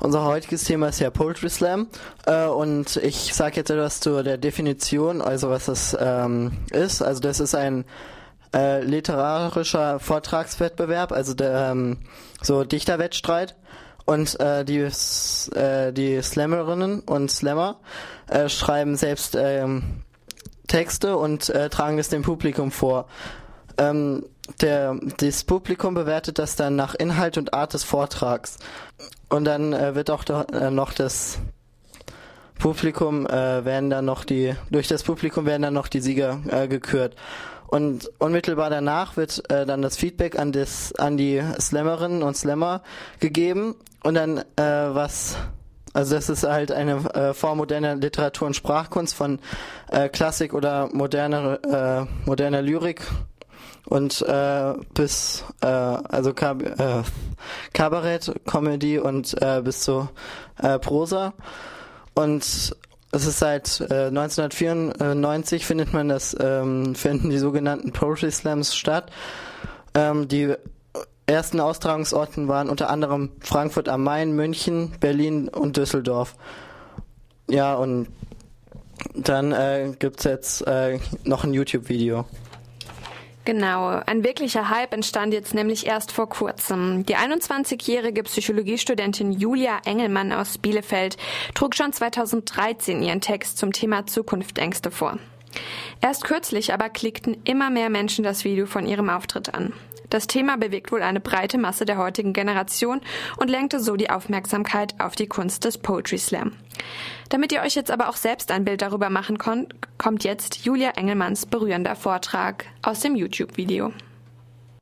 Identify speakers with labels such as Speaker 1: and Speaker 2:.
Speaker 1: unser heutiges Thema ist ja Poetry Slam äh, und ich sage jetzt etwas zu der Definition, also was das ähm, ist. Also das ist ein äh, literarischer Vortragswettbewerb, also der ähm, so Dichterwettstreit. Und äh, die, äh, die Slammerinnen und Slammer äh, schreiben selbst ähm, Texte und äh, tragen es dem Publikum vor. Ähm, der, das Publikum bewertet das dann nach Inhalt und Art des Vortrags. Und dann äh, wird auch da, äh, noch das Publikum äh, werden dann noch die durch das Publikum werden dann noch die Sieger äh, gekürt. Und unmittelbar danach wird äh, dann das Feedback an das an die Slammerinnen und Slammer gegeben und dann äh, was also das ist halt eine äh, Form moderner Literatur und Sprachkunst von äh, Klassik oder moderner äh, moderner Lyrik und äh, bis äh, also Kab äh, Kabarett, Comedy und äh, bis zu äh, Prosa und es ist seit äh, 1994 findet man das, ähm, finden die sogenannten Poetry Slams statt. Ähm, die ersten Austragungsorten waren unter anderem Frankfurt am Main, München, Berlin und Düsseldorf. Ja, und dann äh, es jetzt äh, noch ein YouTube-Video.
Speaker 2: Genau, ein wirklicher Hype entstand jetzt nämlich erst vor kurzem. Die 21-jährige Psychologiestudentin Julia Engelmann aus Bielefeld trug schon 2013 ihren Text zum Thema Zukunftsängste vor. Erst kürzlich aber klickten immer mehr Menschen das Video von ihrem Auftritt an. Das Thema bewegt wohl eine breite Masse der heutigen Generation und lenkte so die Aufmerksamkeit auf die Kunst des Poetry Slam. Damit ihr euch jetzt aber auch selbst ein Bild darüber machen könnt, kommt jetzt Julia Engelmanns berührender Vortrag aus dem YouTube-Video.